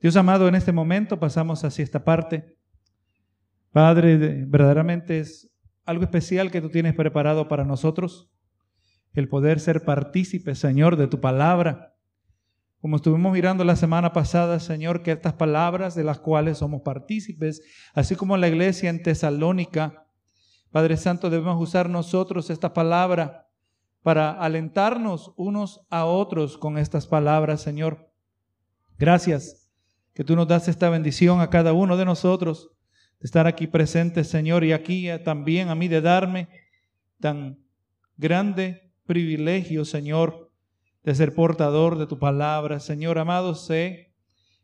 Dios amado, en este momento pasamos hacia esta parte. Padre, verdaderamente es algo especial que tú tienes preparado para nosotros, el poder ser partícipe, Señor, de tu palabra. Como estuvimos mirando la semana pasada, Señor, que estas palabras de las cuales somos partícipes, así como la iglesia en Tesalónica, Padre Santo, debemos usar nosotros esta palabra para alentarnos unos a otros con estas palabras, Señor. Gracias que tú nos das esta bendición a cada uno de nosotros de estar aquí presentes, Señor, y aquí también a mí de darme tan grande privilegio, Señor, de ser portador de tu palabra. Señor amado, sé,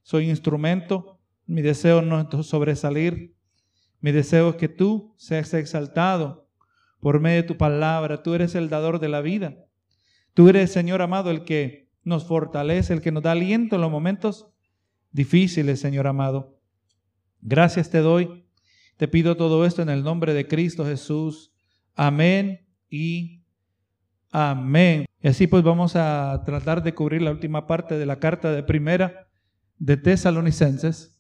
soy instrumento, mi deseo no es sobresalir, mi deseo es que tú seas exaltado por medio de tu palabra. Tú eres el dador de la vida. Tú eres, Señor amado, el que nos fortalece, el que nos da aliento en los momentos difíciles, Señor amado. Gracias te doy. Te pido todo esto en el nombre de Cristo Jesús. Amén y amén. Y así pues vamos a tratar de cubrir la última parte de la carta de primera de Tesalonicenses.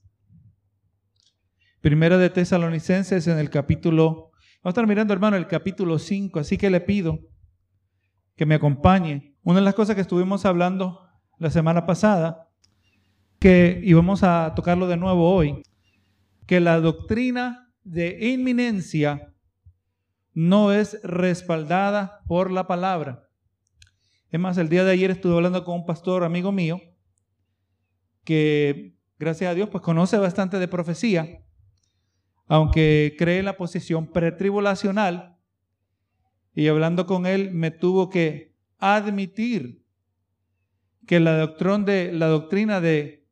Primera de Tesalonicenses en el capítulo, vamos a estar mirando hermano el capítulo 5, así que le pido que me acompañe. Una de las cosas que estuvimos hablando la semana pasada que, y vamos a tocarlo de nuevo hoy, que la doctrina de inminencia no es respaldada por la palabra. Es más, el día de ayer estuve hablando con un pastor amigo mío que, gracias a Dios, pues conoce bastante de profecía, aunque cree en la posición pretribulacional, y hablando con él me tuvo que admitir que la, de, la doctrina de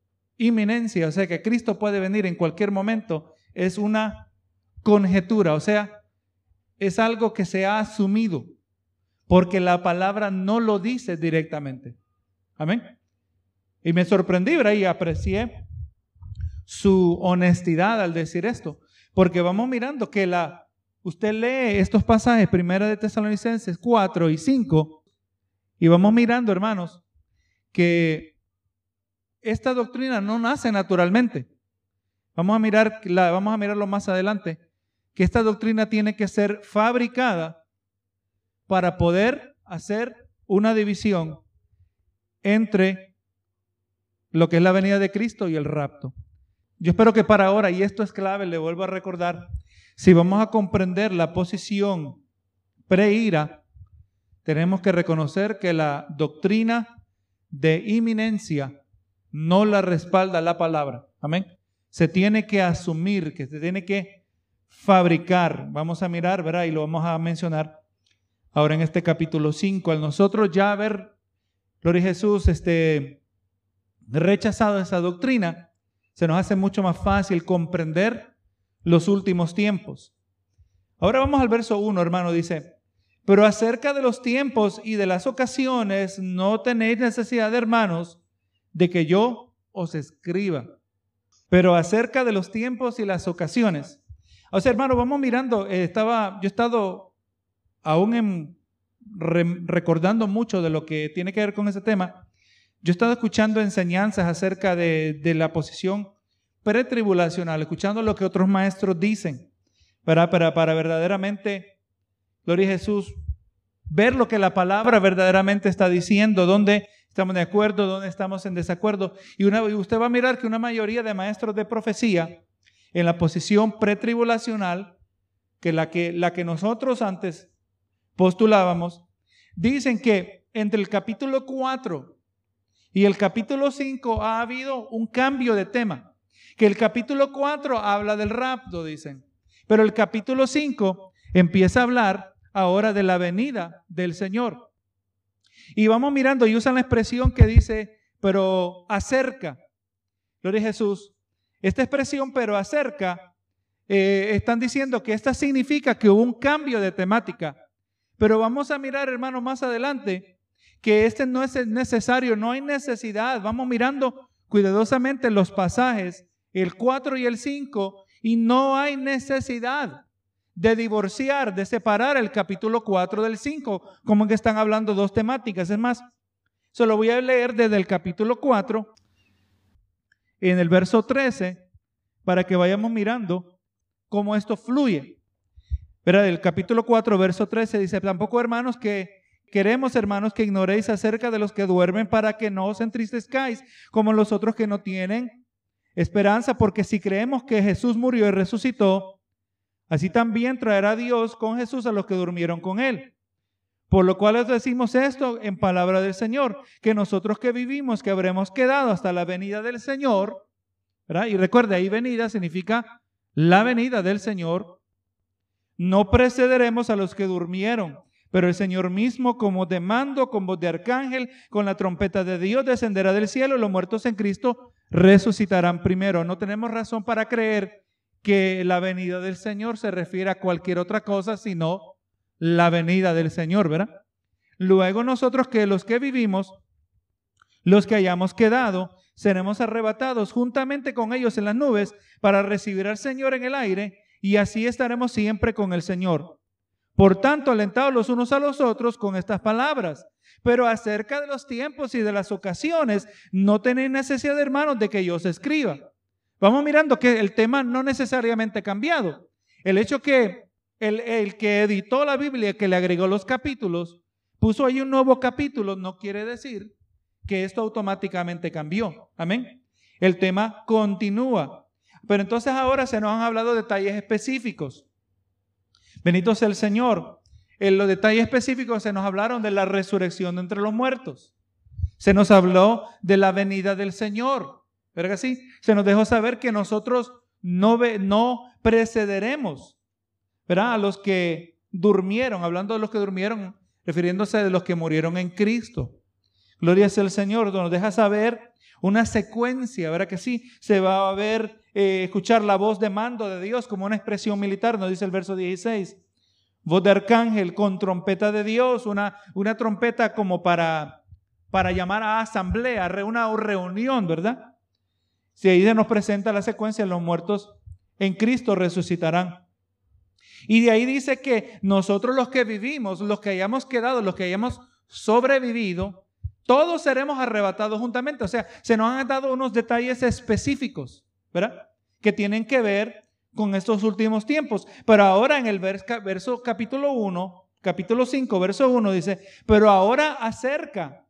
inminencia, o sea que Cristo puede venir en cualquier momento, es una conjetura, o sea, es algo que se ha asumido, porque la palabra no lo dice directamente. Amén. Y me sorprendí, y aprecié su honestidad al decir esto, porque vamos mirando que la, usted lee estos pasajes, primera de Tesalonicenses 4 y 5, y vamos mirando, hermanos, que esta doctrina no nace naturalmente. Vamos a, mirar, vamos a mirarlo más adelante, que esta doctrina tiene que ser fabricada para poder hacer una división entre lo que es la venida de Cristo y el rapto. Yo espero que para ahora, y esto es clave, le vuelvo a recordar, si vamos a comprender la posición pre-ira, tenemos que reconocer que la doctrina de inminencia no la respalda la palabra. Amén. Se tiene que asumir, que se tiene que fabricar. Vamos a mirar, ¿verdad? Y lo vamos a mencionar ahora en este capítulo 5. Al nosotros ya haber, Gloria Jesús, este, rechazado esa doctrina, se nos hace mucho más fácil comprender los últimos tiempos. Ahora vamos al verso 1, hermano, dice, pero acerca de los tiempos y de las ocasiones, no tenéis necesidad, hermanos, de que yo os escriba. Pero acerca de los tiempos y las ocasiones. O sea, hermano, vamos mirando, eh, estaba, yo he estado aún recordando mucho de lo que tiene que ver con ese tema. Yo he estado escuchando enseñanzas acerca de, de la posición pretribulacional, escuchando lo que otros maestros dicen, para, para, para verdaderamente, gloria a Jesús, ver lo que la palabra verdaderamente está diciendo, donde estamos de acuerdo, dónde estamos en desacuerdo. Y, una, usted va a mirar que una mayoría de maestros de profecía en la posición pretribulacional, que la que, la que nosotros antes postulábamos, dicen que entre el capítulo 4 y el capítulo 5 ha habido un cambio de tema. Que el capítulo 4 habla del rapto, dicen. Pero el capítulo 5 empieza a hablar ahora de la venida del Señor. Y vamos mirando y usan la expresión que dice, pero acerca. Gloria a Jesús. Esta expresión, pero acerca, eh, están diciendo que esta significa que hubo un cambio de temática. Pero vamos a mirar, hermano, más adelante, que este no es necesario, no hay necesidad. Vamos mirando cuidadosamente los pasajes, el 4 y el 5, y no hay necesidad de divorciar, de separar el capítulo 4 del 5, como que están hablando dos temáticas. Es más, se lo voy a leer desde el capítulo 4 en el verso 13 para que vayamos mirando cómo esto fluye. Verá, el capítulo 4, verso 13 dice, tampoco hermanos que queremos hermanos que ignoréis acerca de los que duermen para que no os entristezcáis como los otros que no tienen esperanza, porque si creemos que Jesús murió y resucitó, así también traerá Dios con Jesús a los que durmieron con él. Por lo cual les decimos esto en palabra del Señor, que nosotros que vivimos, que habremos quedado hasta la venida del Señor, y recuerde, ahí venida significa la venida del Señor, no precederemos a los que durmieron, pero el Señor mismo, como de mando, con voz de arcángel, con la trompeta de Dios, descenderá del cielo los muertos en Cristo resucitarán primero. No tenemos razón para creer que la venida del Señor se refiere a cualquier otra cosa, sino la venida del Señor, ¿verdad? Luego nosotros que los que vivimos, los que hayamos quedado, seremos arrebatados juntamente con ellos en las nubes para recibir al Señor en el aire y así estaremos siempre con el Señor. Por tanto, alentados los unos a los otros con estas palabras. Pero acerca de los tiempos y de las ocasiones, no tenéis necesidad, hermanos, de que yo os escriba. Vamos mirando que el tema no necesariamente ha cambiado. El hecho que el, el que editó la Biblia, que le agregó los capítulos, puso ahí un nuevo capítulo, no quiere decir que esto automáticamente cambió. Amén. El tema continúa. Pero entonces ahora se nos han hablado detalles específicos. Bendito sea el Señor. En los detalles específicos se nos hablaron de la resurrección de entre los muertos. Se nos habló de la venida del Señor. ¿Verdad que sí? Se nos dejó saber que nosotros no, no precederemos ¿verdad? a los que durmieron, hablando de los que durmieron, refiriéndose de los que murieron en Cristo. Gloria sea el Señor, nos deja saber una secuencia, ¿verdad que sí? Se va a ver, eh, escuchar la voz de mando de Dios como una expresión militar, nos dice el verso 16. Voz de arcángel con trompeta de Dios, una, una trompeta como para, para llamar a asamblea, una reunión, ¿verdad? Si ahí se nos presenta la secuencia, los muertos en Cristo resucitarán. Y de ahí dice que nosotros los que vivimos, los que hayamos quedado, los que hayamos sobrevivido, todos seremos arrebatados juntamente. O sea, se nos han dado unos detalles específicos, ¿verdad? Que tienen que ver con estos últimos tiempos. Pero ahora en el verso, capítulo 1, capítulo 5, verso 1 dice, pero ahora acerca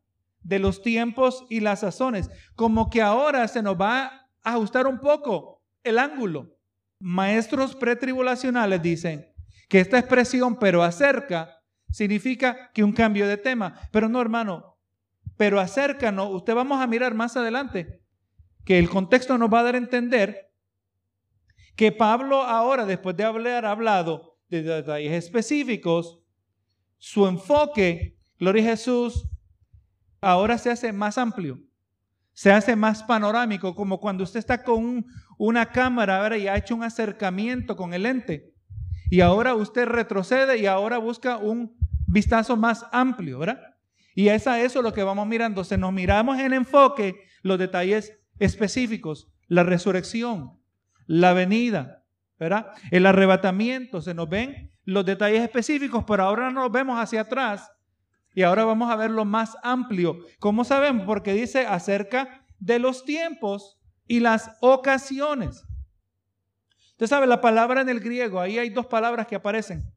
de los tiempos y las sazones, como que ahora se nos va a ajustar un poco el ángulo. Maestros pretribulacionales dicen que esta expresión, pero acerca, significa que un cambio de tema. Pero no, hermano, pero acércanos, usted vamos a mirar más adelante, que el contexto nos va a dar a entender que Pablo ahora, después de haber hablado de detalles específicos, su enfoque, gloria Jesús, ahora se hace más amplio, se hace más panorámico, como cuando usted está con una cámara ahora y ha hecho un acercamiento con el lente. Y ahora usted retrocede y ahora busca un vistazo más amplio, ¿verdad? Y es a eso lo que vamos mirando. Se nos miramos en enfoque los detalles específicos, la resurrección, la venida, ¿verdad? El arrebatamiento, se nos ven los detalles específicos, pero ahora nos vemos hacia atrás y ahora vamos a ver lo más amplio. ¿Cómo sabemos? Porque dice acerca de los tiempos y las ocasiones. Usted sabe, la palabra en el griego, ahí hay dos palabras que aparecen.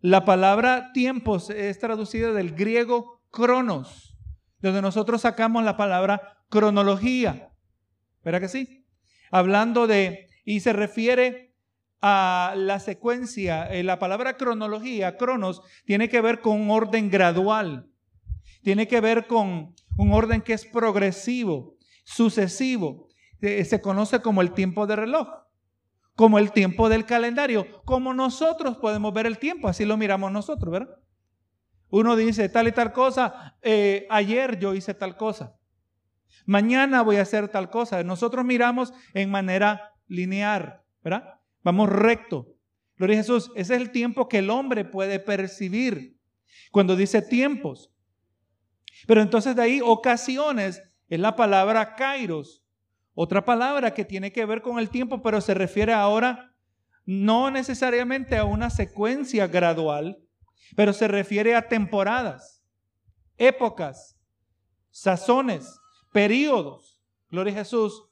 La palabra tiempos es traducida del griego cronos, donde nosotros sacamos la palabra cronología. ¿Verdad que sí? Hablando de, y se refiere a la secuencia, eh, la palabra cronología, cronos, tiene que ver con un orden gradual, tiene que ver con un orden que es progresivo, sucesivo, eh, se conoce como el tiempo de reloj, como el tiempo del calendario, como nosotros podemos ver el tiempo, así lo miramos nosotros, ¿verdad? Uno dice tal y tal cosa, eh, ayer yo hice tal cosa, mañana voy a hacer tal cosa. Nosotros miramos en manera lineal, ¿verdad? Vamos recto. Gloria a Jesús, ese es el tiempo que el hombre puede percibir cuando dice tiempos. Pero entonces de ahí ocasiones es la palabra kairos, otra palabra que tiene que ver con el tiempo, pero se refiere ahora no necesariamente a una secuencia gradual, pero se refiere a temporadas, épocas, sazones, periodos. Gloria a Jesús.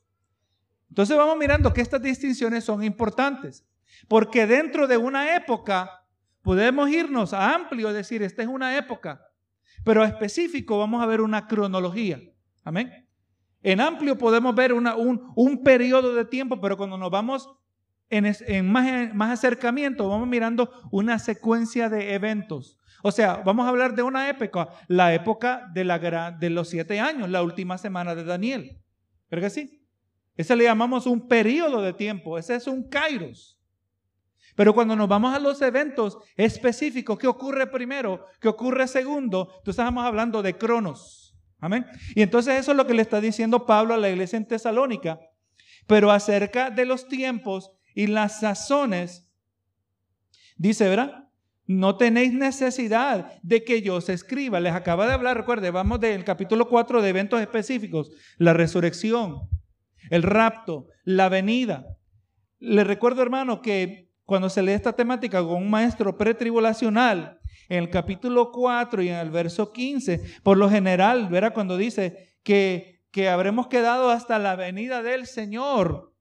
Entonces vamos mirando que estas distinciones son importantes, porque dentro de una época podemos irnos a amplio, decir, esta es una época, pero a específico vamos a ver una cronología. Amén. En amplio podemos ver un, un periodo de tiempo, pero cuando nos vamos en, más, más, acercamiento, vamos mirando una secuencia de eventos. O sea, vamos a hablar de una época, la época de, la, de los siete años, la última semana de Daniel. ¿Verdad que sí? Ese le llamamos un periodo de tiempo, ese es un kairos. Pero cuando nos vamos a los eventos específicos, ¿qué ocurre primero? ¿Qué ocurre segundo? Entonces estamos hablando de cronos. Amén. Y entonces eso es lo que le está diciendo Pablo a la iglesia en Tesalónica. Pero acerca de los tiempos y las sazones, dice, ¿verdad? No tenéis necesidad de que yo os escriba. Les acaba de hablar, recuerde, vamos del capítulo 4 de eventos específicos, la resurrección, el rapto, la venida. Le recuerdo, hermano, que cuando se lee esta temática con un maestro pretribulacional, en el capítulo 4 y en el verso 15, por lo general, verá cuando dice que, que habremos quedado hasta la venida del Señor.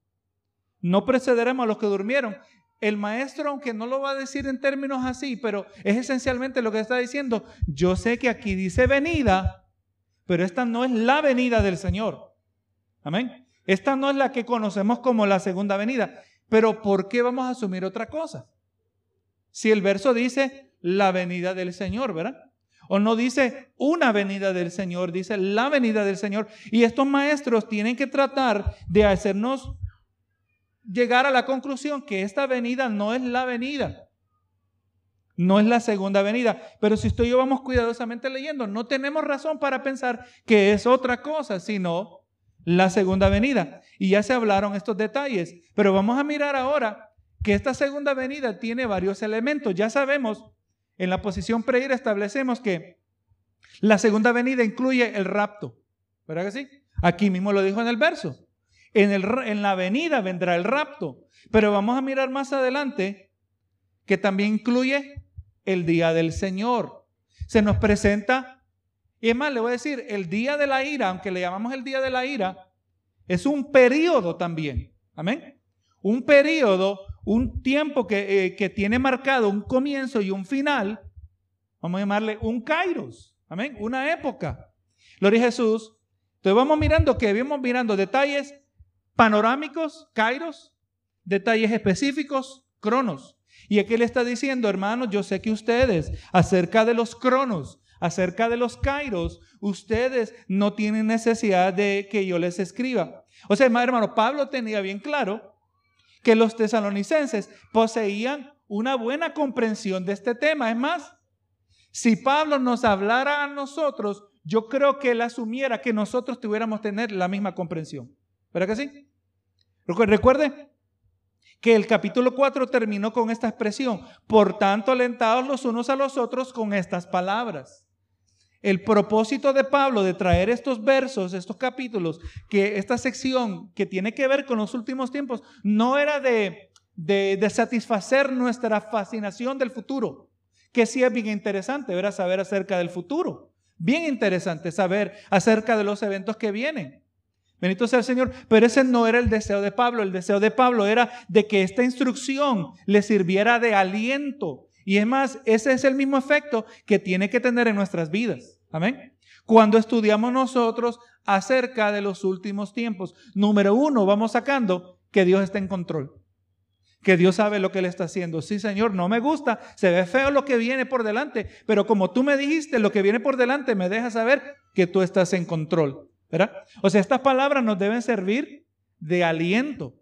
No precederemos a los que durmieron. El maestro, aunque no lo va a decir en términos así, pero es esencialmente lo que está diciendo. Yo sé que aquí dice venida, pero esta no es la venida del Señor. Amén. Esta no es la que conocemos como la segunda venida. Pero ¿por qué vamos a asumir otra cosa? Si el verso dice la venida del Señor, ¿verdad? O no dice una venida del Señor, dice la venida del Señor. Y estos maestros tienen que tratar de hacernos llegar a la conclusión que esta venida no es la venida. No es la segunda venida. Pero si usted y yo vamos cuidadosamente leyendo, no tenemos razón para pensar que es otra cosa, sino la segunda venida. Y ya se hablaron estos detalles, pero vamos a mirar ahora que esta segunda venida tiene varios elementos. Ya sabemos, en la posición preira establecemos que la segunda venida incluye el rapto. ¿Verdad que sí? Aquí mismo lo dijo en el verso. En, en la venida vendrá el rapto. Pero vamos a mirar más adelante que también incluye el día del Señor. Se nos presenta y es más, le voy a decir, el día de la ira, aunque le llamamos el día de la ira, es un periodo también. Amén. Un periodo, un tiempo que, eh, que tiene marcado un comienzo y un final. Vamos a llamarle un kairos. Amén. Una época. Gloria a Jesús. Entonces vamos mirando que vamos mirando detalles panorámicos, kairos, detalles específicos, cronos. Y aquí le está diciendo, hermanos, yo sé que ustedes, acerca de los cronos, acerca de los kairos, ustedes no tienen necesidad de que yo les escriba. O sea, hermano, Pablo tenía bien claro que los tesalonicenses poseían una buena comprensión de este tema. Es más, si Pablo nos hablara a nosotros, yo creo que él asumiera que nosotros tuviéramos tener la misma comprensión. ¿Verdad que sí? Recuerde que el capítulo 4 terminó con esta expresión, por tanto alentados los unos a los otros con estas palabras el propósito de Pablo de traer estos versos, estos capítulos, que esta sección que tiene que ver con los últimos tiempos, no era de, de, satisfacer nuestra fascinación del futuro, que sí es bien interesante, ¿verdad? Saber acerca del futuro. Bien interesante saber acerca de los eventos que vienen. Bendito sea el Señor. Pero ese no era el deseo de Pablo. El deseo de Pablo era de que esta instrucción le sirviera de aliento. Y es más, ese es el mismo efecto que tiene que tener en nuestras vidas. Amén. Cuando estudiamos nosotros acerca de los últimos tiempos, número uno, vamos sacando que Dios está en control. Que Dios sabe lo que Él está haciendo. Sí, Señor, no me gusta, se ve feo lo que viene por delante, pero como tú me dijiste, lo que viene por delante me deja saber que tú estás en control. O sea, estas palabras nos deben servir de aliento.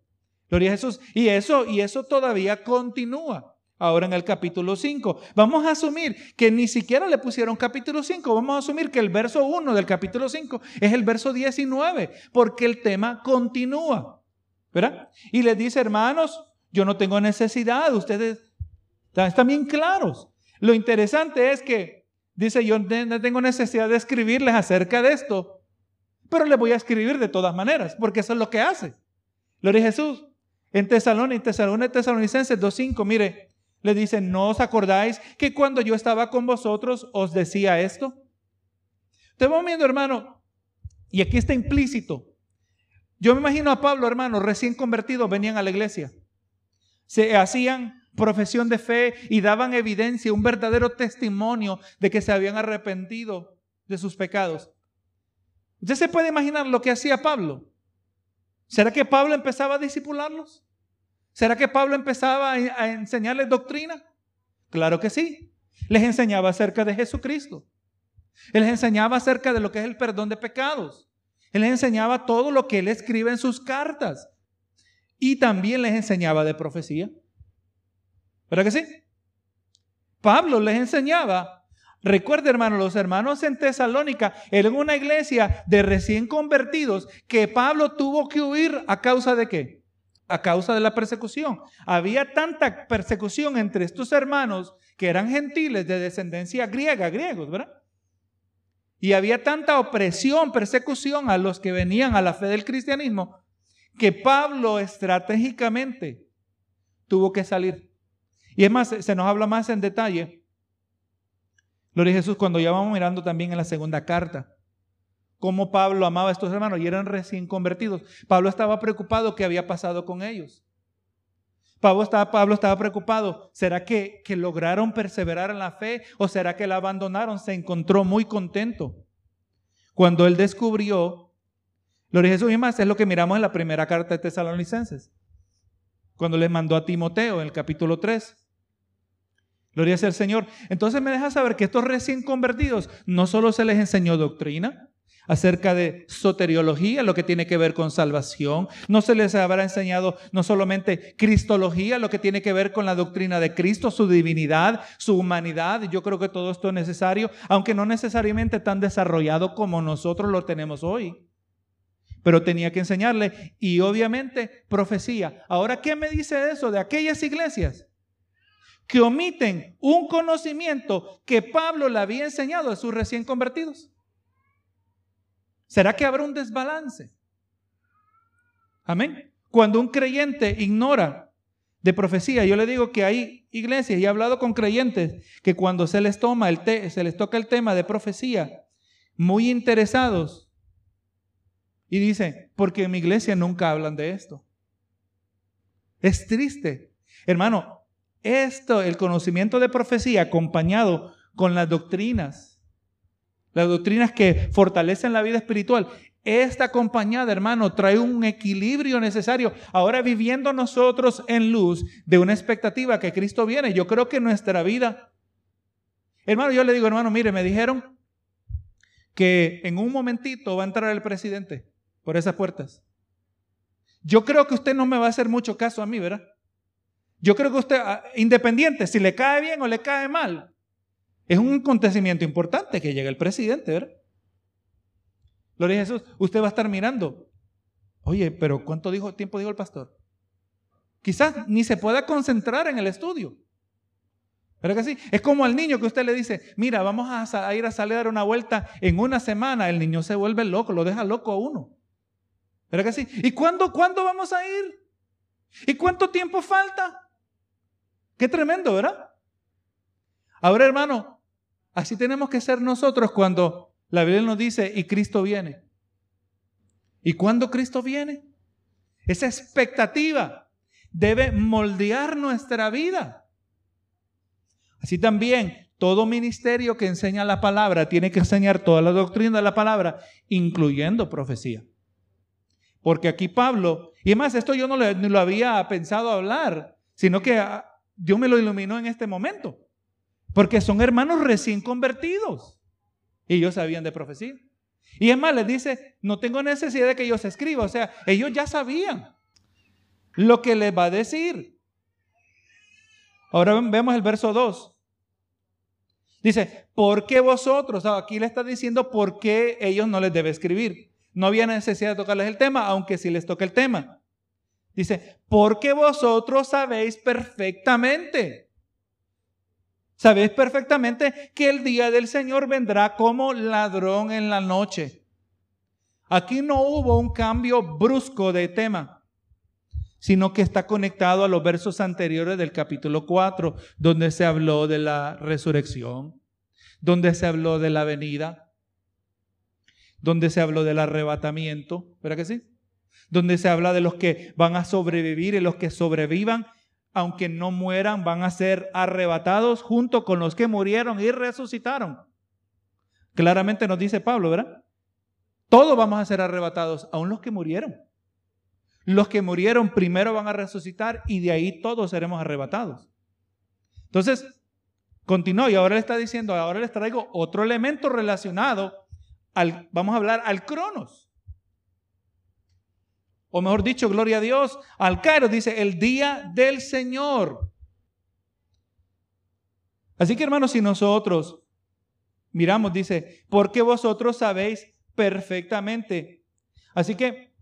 Gloria a Jesús. Y eso, y eso todavía continúa ahora en el capítulo 5. Vamos a asumir que ni siquiera le pusieron capítulo 5, vamos a asumir que el verso 1 del capítulo 5 es el verso 19, porque el tema continúa. ¿Verdad? Y les dice, hermanos, yo no tengo necesidad, ustedes están bien claros. Lo interesante es que dice, yo no tengo necesidad de escribirles acerca de esto, pero les voy a escribir de todas maneras, porque eso es lo que hace. Gloria a Jesús. En Tesalónica, en Tesalonicenses 2.5, mire, le dice, ¿no os acordáis que cuando yo estaba con vosotros os decía esto? Te vamos viendo, hermano, y aquí está implícito. Yo me imagino a Pablo, hermano, recién convertidos, venían a la iglesia. Se hacían profesión de fe y daban evidencia, un verdadero testimonio de que se habían arrepentido de sus pecados. ¿Usted se puede imaginar lo que hacía Pablo? ¿Será que Pablo empezaba a disipularlos? ¿Será que Pablo empezaba a enseñarles doctrina? Claro que sí. Les enseñaba acerca de Jesucristo. Él les enseñaba acerca de lo que es el perdón de pecados. Él les enseñaba todo lo que él escribe en sus cartas. Y también les enseñaba de profecía. ¿Verdad que sí? Pablo les enseñaba. Recuerde, hermano, los hermanos en Tesalónica eran una iglesia de recién convertidos que Pablo tuvo que huir a causa de qué? A causa de la persecución. Había tanta persecución entre estos hermanos que eran gentiles de descendencia griega, griegos, ¿verdad? Y había tanta opresión, persecución a los que venían a la fe del cristianismo, que Pablo estratégicamente tuvo que salir. Y es más, se nos habla más en detalle. Gloria a Jesús, cuando ya vamos mirando también en la segunda carta, cómo Pablo amaba a estos hermanos y eran recién convertidos. Pablo estaba preocupado qué había pasado con ellos. Pablo estaba, Pablo estaba preocupado. ¿Será que, que lograron perseverar en la fe o será que la abandonaron? Se encontró muy contento cuando él descubrió, lo de Jesús y más es lo que miramos en la primera carta de Tesalonicenses, cuando le mandó a Timoteo en el capítulo 3. Gloria sea al Señor. Entonces me deja saber que estos recién convertidos no solo se les enseñó doctrina, acerca de soteriología, lo que tiene que ver con salvación. No se les habrá enseñado no solamente cristología, lo que tiene que ver con la doctrina de Cristo, su divinidad, su humanidad. Yo creo que todo esto es necesario, aunque no necesariamente tan desarrollado como nosotros lo tenemos hoy. Pero tenía que enseñarle y obviamente profecía. Ahora, ¿qué me dice eso de aquellas iglesias? Que omiten un conocimiento que Pablo le había enseñado a sus recién convertidos. ¿Será que habrá un desbalance? Amén. Cuando un creyente ignora de profecía, yo le digo que hay iglesias y he hablado con creyentes que cuando se les toma el se les toca el tema de profecía, muy interesados y dicen, porque en mi iglesia nunca hablan de esto. Es triste. Hermano, esto, el conocimiento de profecía acompañado con las doctrinas las doctrinas que fortalecen la vida espiritual. Esta acompañada, hermano, trae un equilibrio necesario. Ahora viviendo nosotros en luz de una expectativa que Cristo viene, yo creo que nuestra vida, hermano, yo le digo, hermano, mire, me dijeron que en un momentito va a entrar el presidente por esas puertas. Yo creo que usted no me va a hacer mucho caso a mí, ¿verdad? Yo creo que usted, ah, independiente, si le cae bien o le cae mal, es un acontecimiento importante que llegue el presidente, ¿verdad? Gloria a Jesús. Usted va a estar mirando. Oye, pero ¿cuánto dijo, tiempo dijo el pastor? Quizás ni se pueda concentrar en el estudio. ¿Verdad que sí? Es como al niño que usted le dice, mira, vamos a, ir a salir a dar una vuelta en una semana. El niño se vuelve loco, lo deja loco a uno. ¿Verdad que sí? ¿Y cuándo, cuándo vamos a ir? ¿Y cuánto tiempo falta? Qué tremendo, ¿verdad? Ahora, hermano, así tenemos que ser nosotros cuando la Biblia nos dice y Cristo viene. ¿Y cuándo Cristo viene? Esa expectativa debe moldear nuestra vida. Así también, todo ministerio que enseña la palabra tiene que enseñar toda la doctrina de la palabra, incluyendo profecía. Porque aquí Pablo, y además esto yo no lo había pensado hablar, sino que ah, Dios me lo iluminó en este momento. Porque son hermanos recién convertidos. Y ellos sabían de profecía. Y es más, les dice, no tengo necesidad de que ellos escriban. O sea, ellos ya sabían lo que les va a decir. Ahora vemos el verso 2. Dice, ¿por qué vosotros? aquí le está diciendo por qué ellos no les debe escribir. No había necesidad de tocarles el tema, aunque sí les toca el tema. Dice, porque vosotros sabéis perfectamente Sabéis perfectamente que el día del Señor vendrá como ladrón en la noche. Aquí no hubo un cambio brusco de tema, sino que está conectado a los versos anteriores del capítulo 4, donde se habló de la resurrección, donde se habló de la venida, donde se habló del arrebatamiento. ¿Verdad que sí? Donde se habla de los que van a sobrevivir y los que sobrevivan, aunque no mueran, van a ser arrebatados junto con los que murieron y resucitaron. Claramente nos dice Pablo, ¿verdad? Todos vamos a ser arrebatados, aun los que murieron. Los que murieron primero van a resucitar y de ahí todos seremos arrebatados. Entonces, continuó y ahora le está diciendo, ahora les traigo otro elemento relacionado al, vamos a hablar al cronos. O mejor dicho, gloria a Dios, al Cairo dice el día del Señor. Así que hermanos, si nosotros miramos, dice, porque vosotros sabéis perfectamente. Así que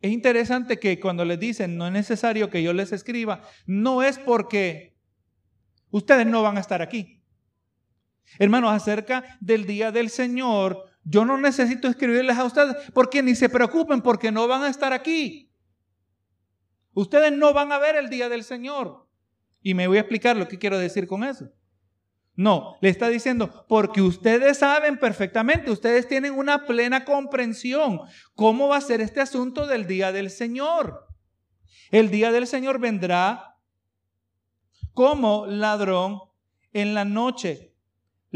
es interesante que cuando les dicen, no es necesario que yo les escriba, no es porque ustedes no van a estar aquí. Hermanos, acerca del día del Señor, yo no necesito escribirles a ustedes porque ni se preocupen porque no van a estar aquí. Ustedes no van a ver el día del Señor. Y me voy a explicar lo que quiero decir con eso. No, le está diciendo, porque ustedes saben perfectamente, ustedes tienen una plena comprensión cómo va a ser este asunto del día del Señor. El día del Señor vendrá como ladrón en la noche.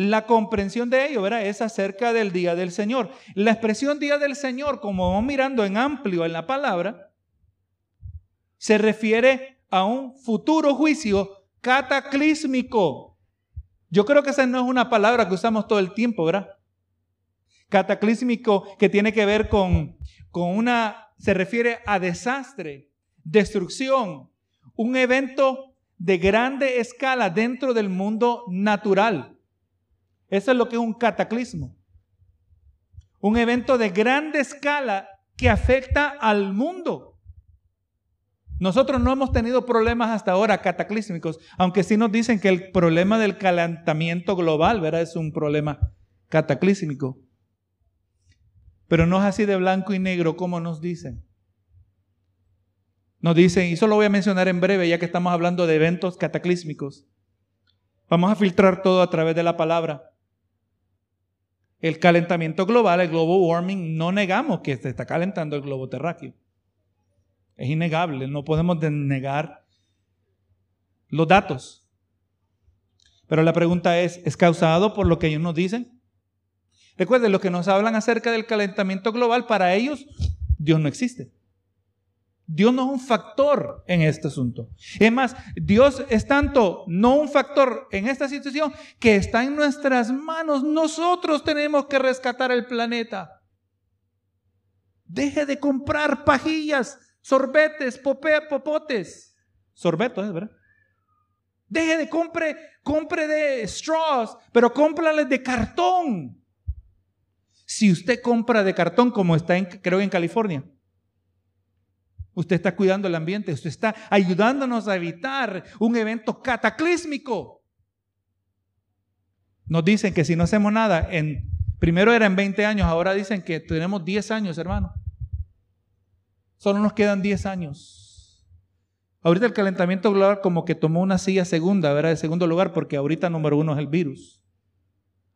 La comprensión de ello ¿verdad? es acerca del día del Señor. La expresión día del Señor, como vamos mirando en amplio en la palabra, se refiere a un futuro juicio cataclísmico yo creo que esa no es una palabra que usamos todo el tiempo, ¿verdad? Cataclísmico que tiene que ver con, con una, se refiere a desastre, destrucción, un evento de grande escala dentro del mundo natural. Eso es lo que es un cataclismo. Un evento de grande escala que afecta al mundo. Nosotros no hemos tenido problemas hasta ahora cataclísmicos, aunque sí nos dicen que el problema del calentamiento global, ¿verdad? Es un problema cataclísmico. Pero no es así de blanco y negro como nos dicen. Nos dicen, y eso lo voy a mencionar en breve ya que estamos hablando de eventos cataclísmicos. Vamos a filtrar todo a través de la palabra. El calentamiento global, el global warming, no negamos que se está calentando el globo terráqueo. Es innegable, no podemos negar los datos. Pero la pregunta es, ¿es causado por lo que ellos nos dicen? Recuerden, los que nos hablan acerca del calentamiento global, para ellos Dios no existe. Dios no es un factor en este asunto. Es más, Dios es tanto no un factor en esta situación que está en nuestras manos. Nosotros tenemos que rescatar el planeta. Deje de comprar pajillas sorbetes, popea, popotes. Sorbetos, ¿es verdad? Deje de compre, compre de straws, pero cómprale de cartón. Si usted compra de cartón, como está en, creo en California, usted está cuidando el ambiente, usted está ayudándonos a evitar un evento cataclísmico. Nos dicen que si no hacemos nada, en, primero era en 20 años, ahora dicen que tenemos 10 años, hermano. Solo nos quedan 10 años. Ahorita el calentamiento global como que tomó una silla segunda, ¿verdad? De segundo lugar, porque ahorita número uno es el virus.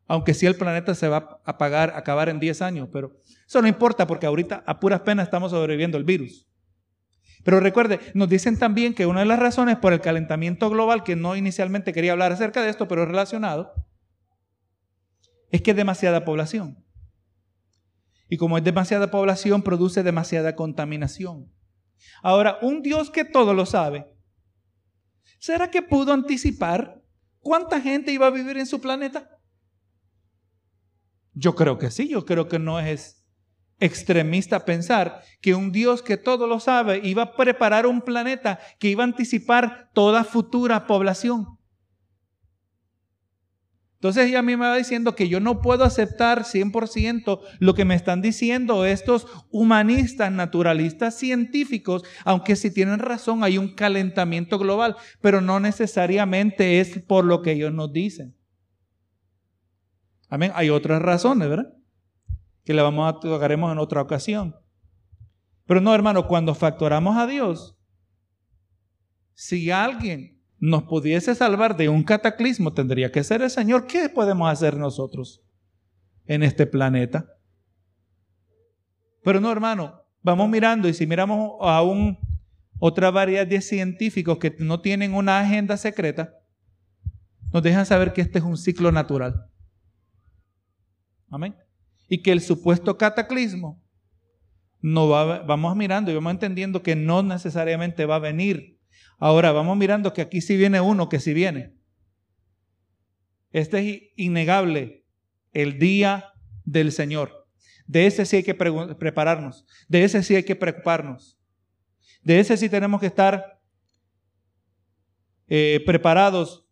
Aunque sí el planeta se va a apagar, acabar en 10 años, pero eso no importa porque ahorita a puras penas estamos sobreviviendo el virus. Pero recuerde, nos dicen también que una de las razones por el calentamiento global, que no inicialmente quería hablar acerca de esto, pero es relacionado, es que es demasiada población. Y como es demasiada población, produce demasiada contaminación. Ahora, un Dios que todo lo sabe, ¿será que pudo anticipar cuánta gente iba a vivir en su planeta? Yo creo que sí, yo creo que no es extremista pensar que un Dios que todo lo sabe iba a preparar un planeta que iba a anticipar toda futura población. Entonces ella mí me va diciendo que yo no puedo aceptar 100% lo que me están diciendo estos humanistas, naturalistas, científicos, aunque si tienen razón hay un calentamiento global, pero no necesariamente es por lo que ellos nos dicen. Amén. Hay otras razones, ¿verdad? Que le vamos a tocaremos en otra ocasión. Pero no, hermano, cuando factoramos a Dios, si alguien nos pudiese salvar de un cataclismo, tendría que ser el Señor. ¿Qué podemos hacer nosotros en este planeta? Pero no, hermano, vamos mirando y si miramos aún otra variedad de científicos que no tienen una agenda secreta, nos dejan saber que este es un ciclo natural. Amén. Y que el supuesto cataclismo no va, vamos mirando y vamos entendiendo que no necesariamente va a venir. Ahora vamos mirando que aquí sí viene uno, que sí viene. Este es innegable, el día del Señor. De ese sí hay que prepararnos, de ese sí hay que preocuparnos. De ese sí tenemos que estar eh, preparados.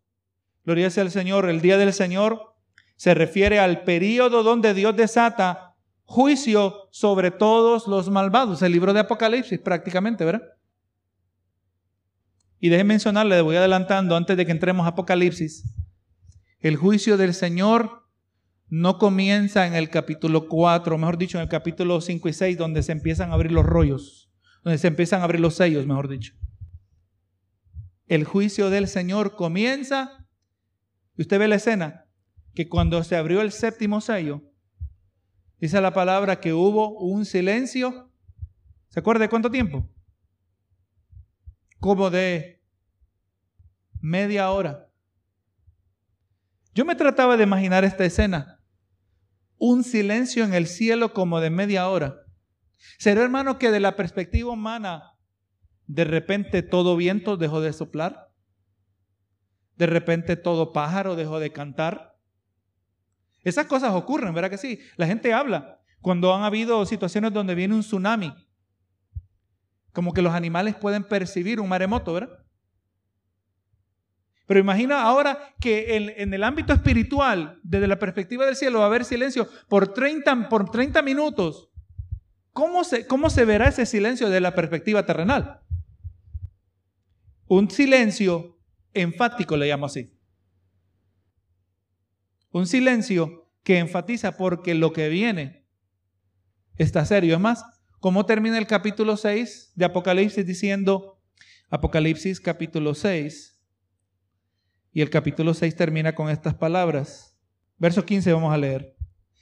Gloria sea al Señor. El día del Señor se refiere al periodo donde Dios desata juicio sobre todos los malvados. El libro de Apocalipsis prácticamente, ¿verdad? Y déjenme mencionarle, voy adelantando antes de que entremos a Apocalipsis. El juicio del Señor no comienza en el capítulo 4, mejor dicho, en el capítulo 5 y 6, donde se empiezan a abrir los rollos donde se empiezan a abrir los sellos, mejor dicho. El juicio del Señor comienza, y usted ve la escena, que cuando se abrió el séptimo sello, dice la palabra que hubo un silencio, ¿se acuerda de cuánto tiempo? Como de media hora. Yo me trataba de imaginar esta escena, un silencio en el cielo como de media hora. ¿Será, hermano, que de la perspectiva humana, de repente todo viento dejó de soplar? ¿De repente todo pájaro dejó de cantar? Esas cosas ocurren, ¿verdad que sí? La gente habla cuando han habido situaciones donde viene un tsunami. Como que los animales pueden percibir un maremoto, ¿verdad? Pero imagina ahora que en, el ámbito espiritual, desde la perspectiva del cielo, va a haber silencio por 30, por 30 minutos. ¿Cómo se, ¿Cómo se verá ese silencio de la perspectiva terrenal? Un silencio enfático, le llamo así. Un silencio que enfatiza porque lo que viene está serio. Es más, ¿cómo termina el capítulo 6 de Apocalipsis diciendo, Apocalipsis capítulo 6, y el capítulo 6 termina con estas palabras. Verso 15 vamos a leer.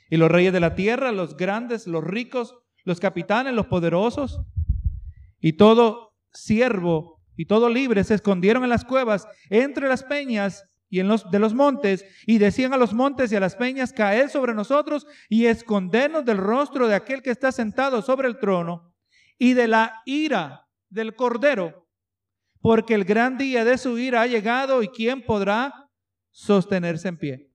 Y los reyes de la tierra, los grandes, los ricos, los capitanes, los poderosos y todo siervo y todo libre se escondieron en las cuevas, entre las peñas y en los de los montes y decían a los montes y a las peñas caed sobre nosotros y escondernos del rostro de aquel que está sentado sobre el trono y de la ira del cordero, porque el gran día de su ira ha llegado y quién podrá sostenerse en pie.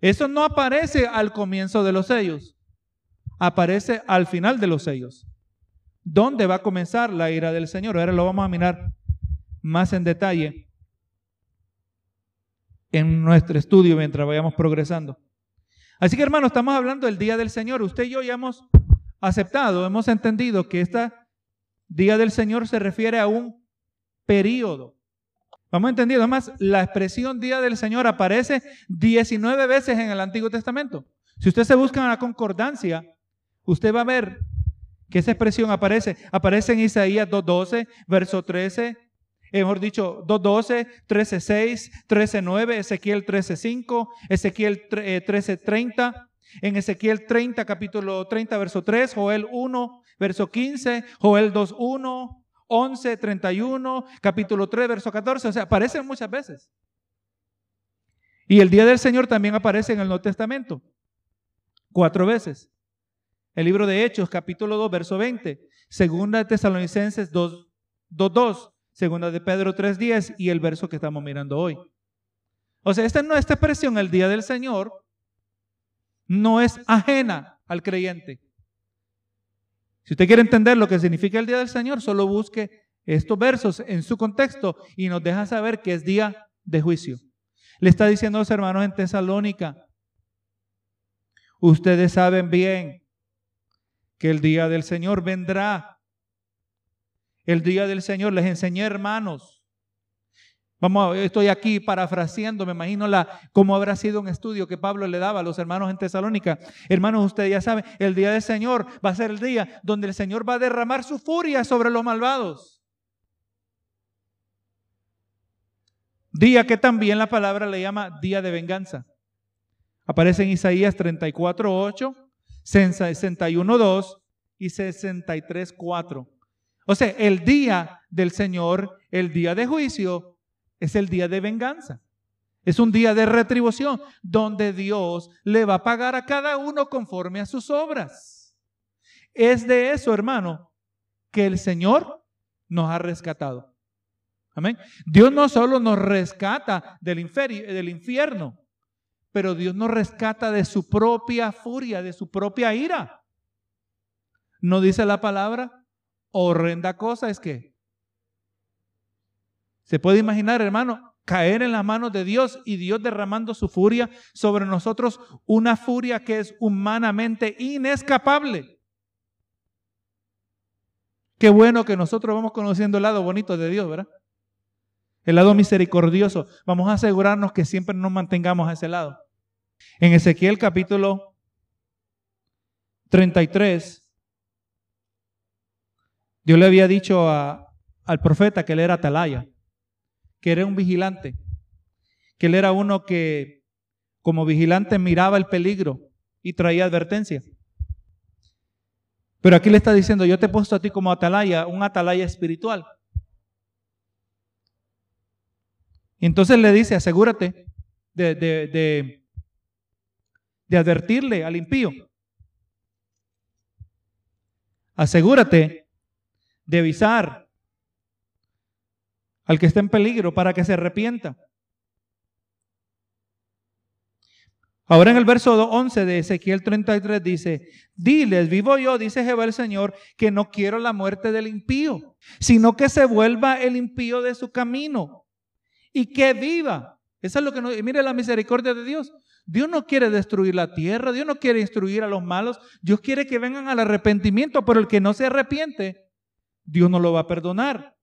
Eso no aparece al comienzo de los sellos aparece al final de los sellos. ¿Dónde va a comenzar la ira del Señor? Ahora lo vamos a mirar más en detalle en nuestro estudio mientras vayamos progresando. Así que hermanos, estamos hablando del día del Señor. Usted y yo ya hemos aceptado, hemos entendido que este día del Señor se refiere a un periodo. Vamos entendiendo, además, la expresión día del Señor aparece 19 veces en el Antiguo Testamento. Si usted se busca en la concordancia, usted va a ver que esa expresión aparece. Aparece en Isaías 2.12, verso 13, mejor dicho, 2.12, 13.6, 13.9, Ezequiel 13.5, Ezequiel 13.30, eh, en Ezequiel 30, capítulo 30, verso 3, Joel 1, verso 15, Joel 2.1, 11, 31, capítulo 3, verso 14, o sea, aparecen muchas veces. Y el día del Señor también aparece en el Nuevo Testamento, cuatro veces. El libro de Hechos, capítulo 2, verso 20. Segunda de Tesalonicenses 2, 2, 2. Segunda de Pedro 3, 10 y el verso que estamos mirando hoy. O sea, esta, esta expresión, el día del Señor, no es ajena al creyente. Si usted quiere entender lo que significa el día del Señor, solo busque estos versos en su contexto y nos deja saber que es día de juicio. Le está diciendo a los hermanos en Tesalónica, ustedes saben bien que el día del Señor vendrá. El día del Señor, les enseñé hermanos. Vamos, estoy aquí parafraseando, me imagino la, cómo habrá sido un estudio que Pablo le daba a los hermanos en Tesalónica. Hermanos, ustedes ya saben, el día del Señor va a ser el día donde el Señor va a derramar su furia sobre los malvados. Día que también la palabra le llama día de venganza. Aparece en Isaías 34, 8 61.2 y 63, 4. O sea, el día del Señor, el día de juicio, es el día de venganza. Es un día de retribución donde Dios le va a pagar a cada uno conforme a sus obras. Es de eso, hermano, que el Señor nos ha rescatado. Amén. Dios no solo nos rescata del, del infierno, pero Dios nos rescata de su propia furia, de su propia ira. ¿No dice la palabra? Horrenda cosa es que se puede imaginar, hermano, caer en las manos de Dios y Dios derramando su furia sobre nosotros, una furia que es humanamente inescapable. Qué bueno que nosotros vamos conociendo el lado bonito de Dios, ¿verdad? El lado misericordioso. Vamos a asegurarnos que siempre nos mantengamos a ese lado. En Ezequiel capítulo 33, Dios le había dicho al profeta que él era atalaya, que era un vigilante, que él era uno que como vigilante miraba el peligro y traía advertencia. Pero aquí le está diciendo, yo te he puesto a ti como atalaya, un atalaya espiritual. Entonces le dice, asegúrate de, de, de advertirle al impío. Asegúrate de avisar al que está en peligro para que se arrepienta. Ahora en el verso 11 de Ezequiel 33 dice, diles, vivo yo, dice Jehová el Señor, que no quiero la muerte del impío, sino que se vuelva el impío de su camino y que viva. Eso es lo que nos, mire la misericordia de Dios. Dios no quiere destruir la tierra, Dios no quiere instruir a los malos, Dios quiere que vengan al arrepentimiento, pero el que no se arrepiente, Dios no lo va a perdonar.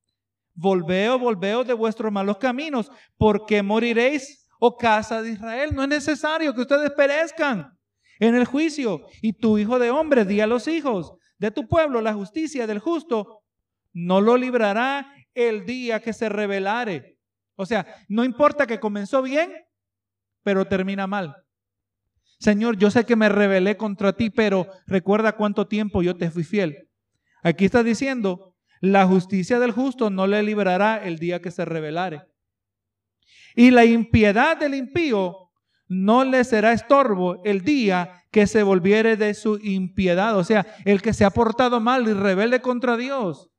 Volveo, volveo de vuestros malos caminos, porque moriréis, oh casa de Israel. No es necesario que ustedes perezcan en el juicio. Y tu hijo de hombre, di a los hijos de tu pueblo la justicia del justo, no lo librará el día que se revelare. O sea, no importa que comenzó bien, pero termina mal. Señor, yo sé que me rebelé contra ti, pero recuerda cuánto tiempo yo te fui fiel. Aquí está diciendo, la justicia del justo no le librará el día que se rebelare. Y la impiedad del impío no le será estorbo el día que se volviere de su impiedad. O sea, el que se ha portado mal y rebelde contra Dios.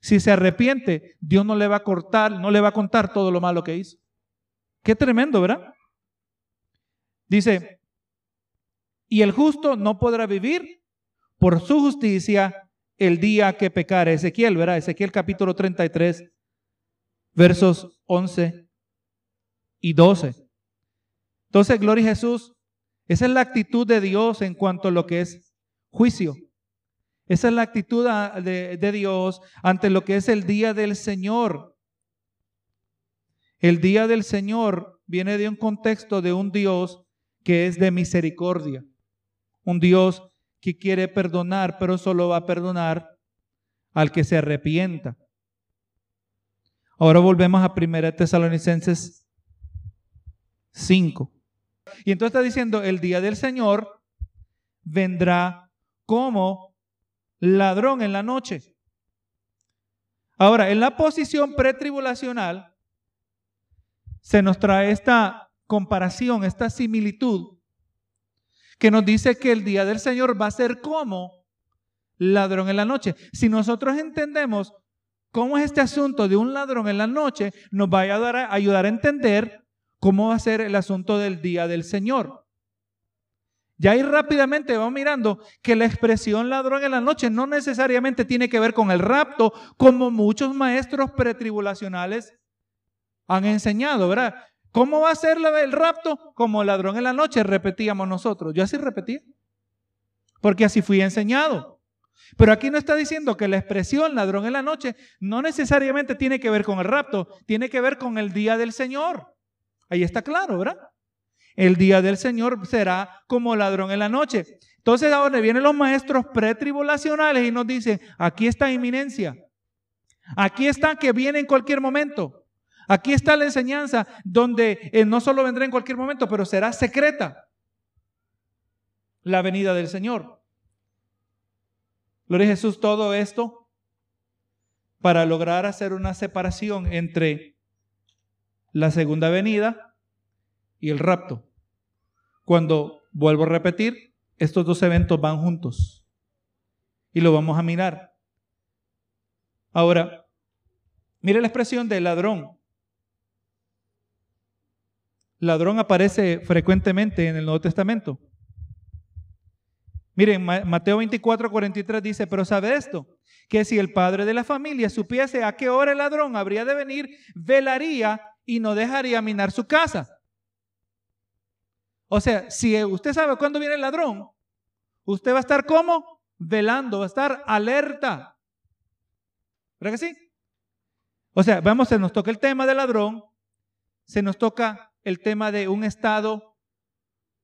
Si se arrepiente, Dios no le va a cortar, no le va a contar todo lo malo que hizo. Qué tremendo, ¿verdad? Dice, y el justo no podrá vivir por su justicia el día que pecare. Ezequiel, ¿verdad? Ezequiel capítulo 33, versos 11 y 12. Entonces, gloria a Jesús. Esa es la actitud de Dios en cuanto a lo que es juicio. Esa es la actitud de, de Dios ante lo que es el día del Señor. El día del Señor viene de un contexto de un Dios que es de misericordia. Un Dios que quiere perdonar, pero solo va a perdonar al que se arrepienta. Ahora volvemos a 1 Tesalonicenses 5. Y entonces está diciendo, el día del Señor vendrá como ladrón en la noche. Ahora, en la posición pretribulacional se nos trae esta comparación, esta similitud, que nos dice que el día del Señor va a ser como ladrón en la noche. Si nosotros entendemos cómo es este asunto de un ladrón en la noche, nos va a ayudar a, entender cómo va a ser el asunto del día del Señor. Ya ahí rápidamente vamos mirando que la expresión ladrón en la noche no necesariamente tiene que ver con el rapto, como muchos maestros pretribulacionales han enseñado, ¿verdad? ¿Cómo va a ser el rapto? Como ladrón en la noche, repetíamos nosotros. Yo así repetí. Porque así fui enseñado. Pero aquí no está diciendo que la expresión ladrón en la noche no necesariamente tiene que ver con el rapto, tiene que ver con el día del Señor. Ahí está claro, ¿verdad? El día del Señor será como ladrón en la noche. Entonces ahora vienen los maestros pretribulacionales y nos dicen, aquí está inminencia. Aquí está que viene en cualquier momento. Aquí está la enseñanza donde eh, no solo vendrá en cualquier momento, pero será secreta la venida del Señor. Gloria a Jesús, todo esto para lograr hacer una separación entre la segunda venida y el rapto. Cuando, vuelvo a repetir, estos dos eventos van juntos. Y lo vamos a mirar. Ahora, mire la expresión de ladrón. Ladrón aparece frecuentemente en el Nuevo Testamento. Miren, Mateo 24, 43 dice, pero sabe esto, que si el padre de la familia supiese a qué hora el ladrón habría de venir, velaría y no dejaría minar su casa. O sea, si usted sabe cuándo viene el ladrón, usted va a estar como velando, va a estar alerta. ¿Verdad que sí? O sea, vamos, se nos toca el tema del ladrón, se nos toca el tema de un estado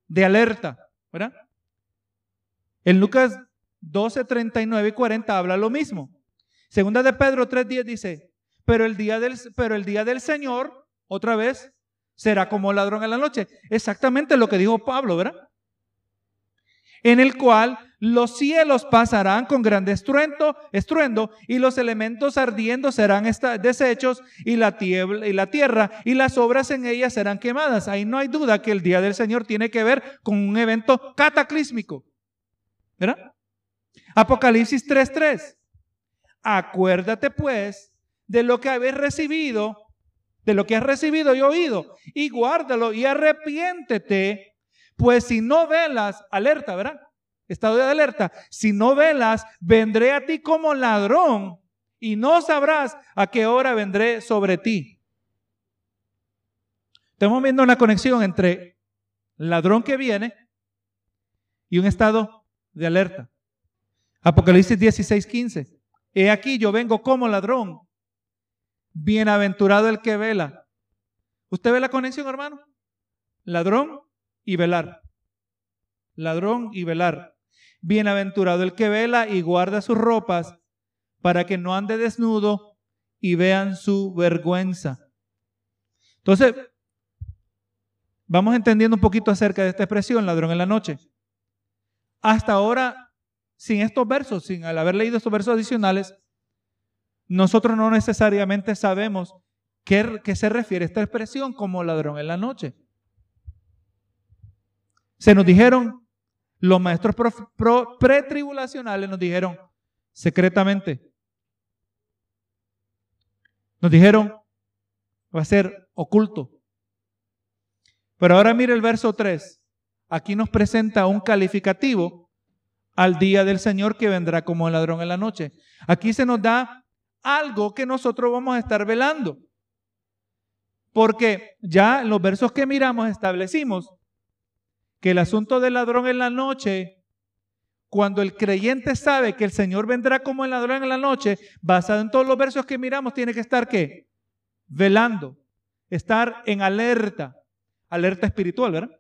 de alerta, ¿verdad? En Lucas 12, 39 y 40 habla lo mismo. Segunda de Pedro 3.10 dice, pero el, día del, pero el día del Señor, otra vez, será como ladrón en la noche. Exactamente lo que dijo Pablo, ¿verdad? En el cual los cielos pasarán con gran estruendo, estruendo y los elementos ardiendo serán deshechos y la, tierra, y la tierra y las obras en ella serán quemadas. Ahí no hay duda que el día del Señor tiene que ver con un evento cataclísmico. ¿Verdad? Apocalipsis 3:3. Acuérdate pues de lo que habéis recibido, de lo que has recibido y oído, y guárdalo y arrepiéntete, pues si no velas, alerta, ¿verdad? Estado de alerta, si no velas, vendré a ti como ladrón y no sabrás a qué hora vendré sobre ti. Estamos viendo una conexión entre ladrón que viene y un estado de alerta. Apocalipsis 16, 15. He aquí yo vengo como ladrón. Bienaventurado el que vela. ¿Usted ve la conexión, hermano? Ladrón y velar. Ladrón y velar. Bienaventurado el que vela y guarda sus ropas para que no ande desnudo y vean su vergüenza. Entonces, vamos entendiendo un poquito acerca de esta expresión, ladrón en la noche. Hasta ahora, sin estos versos, sin haber leído estos versos adicionales, nosotros no necesariamente sabemos qué, qué se refiere esta expresión como ladrón en la noche. Se nos dijeron, los maestros pretribulacionales nos dijeron secretamente, nos dijeron, va a ser oculto. Pero ahora mire el verso 3 aquí nos presenta un calificativo al día del Señor que vendrá como el ladrón en la noche. Aquí se nos da algo que nosotros vamos a estar velando. Porque ya en los versos que miramos establecimos que el asunto del ladrón en la noche, cuando el creyente sabe que el Señor vendrá como el ladrón en la noche, basado en todos los versos que miramos, tiene que estar qué? Velando, estar en alerta, alerta espiritual, ¿verdad?